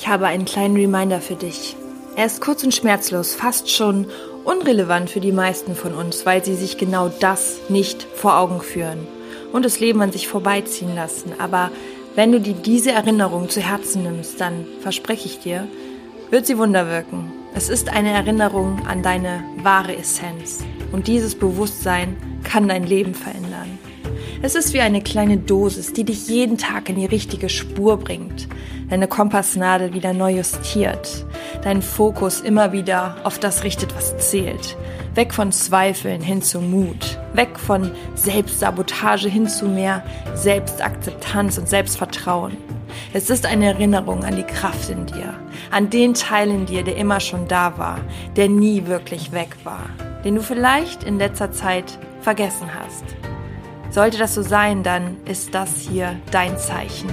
Ich habe einen kleinen Reminder für dich. Er ist kurz und schmerzlos, fast schon unrelevant für die meisten von uns, weil sie sich genau das nicht vor Augen führen und das Leben an sich vorbeiziehen lassen. Aber wenn du dir diese Erinnerung zu Herzen nimmst, dann verspreche ich dir, wird sie Wunder wirken. Es ist eine Erinnerung an deine wahre Essenz und dieses Bewusstsein kann dein Leben verändern. Es ist wie eine kleine Dosis, die dich jeden Tag in die richtige Spur bringt, deine Kompassnadel wieder neu justiert, deinen Fokus immer wieder auf das richtet, was zählt, weg von Zweifeln hin zu Mut, weg von Selbstsabotage hin zu mehr Selbstakzeptanz und Selbstvertrauen. Es ist eine Erinnerung an die Kraft in dir, an den Teil in dir, der immer schon da war, der nie wirklich weg war, den du vielleicht in letzter Zeit vergessen hast. Sollte das so sein, dann ist das hier dein Zeichen.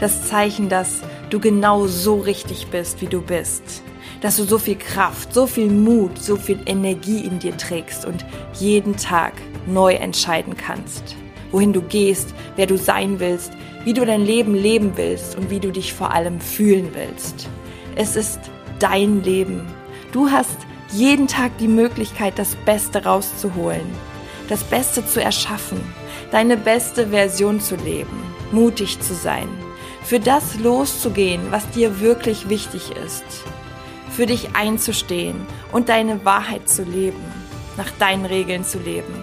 Das Zeichen, dass du genau so richtig bist, wie du bist. Dass du so viel Kraft, so viel Mut, so viel Energie in dir trägst und jeden Tag neu entscheiden kannst. Wohin du gehst, wer du sein willst, wie du dein Leben leben willst und wie du dich vor allem fühlen willst. Es ist dein Leben. Du hast jeden Tag die Möglichkeit, das Beste rauszuholen das Beste zu erschaffen, deine beste Version zu leben, mutig zu sein, für das loszugehen, was dir wirklich wichtig ist, für dich einzustehen und deine Wahrheit zu leben, nach deinen Regeln zu leben,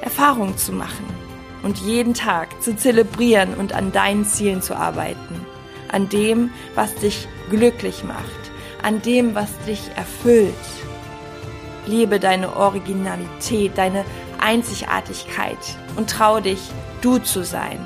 Erfahrung zu machen und jeden Tag zu zelebrieren und an deinen Zielen zu arbeiten, an dem, was dich glücklich macht, an dem, was dich erfüllt Liebe deine Originalität, deine Einzigartigkeit und trau dich, du zu sein.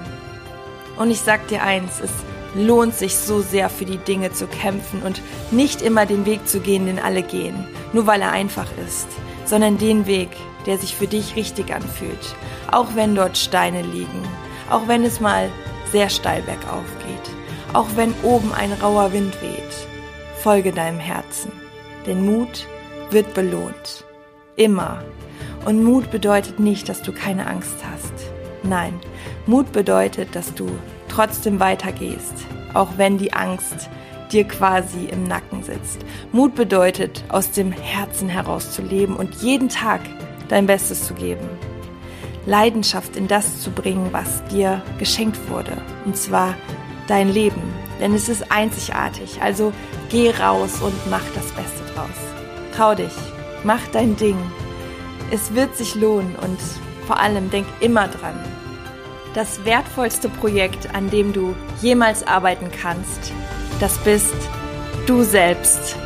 Und ich sag dir eins, es lohnt sich so sehr für die Dinge zu kämpfen und nicht immer den Weg zu gehen, den alle gehen, nur weil er einfach ist, sondern den Weg, der sich für dich richtig anfühlt, auch wenn dort Steine liegen, auch wenn es mal sehr steil bergauf geht, auch wenn oben ein rauer Wind weht. Folge deinem Herzen, denn Mut wird belohnt. Immer. Und Mut bedeutet nicht, dass du keine Angst hast. Nein, Mut bedeutet, dass du trotzdem weitergehst, auch wenn die Angst dir quasi im Nacken sitzt. Mut bedeutet, aus dem Herzen heraus zu leben und jeden Tag dein Bestes zu geben. Leidenschaft in das zu bringen, was dir geschenkt wurde. Und zwar dein Leben. Denn es ist einzigartig. Also geh raus und mach das Beste draus. Trau dich, mach dein Ding. Es wird sich lohnen und vor allem denk immer dran. Das wertvollste Projekt, an dem du jemals arbeiten kannst, das bist du selbst.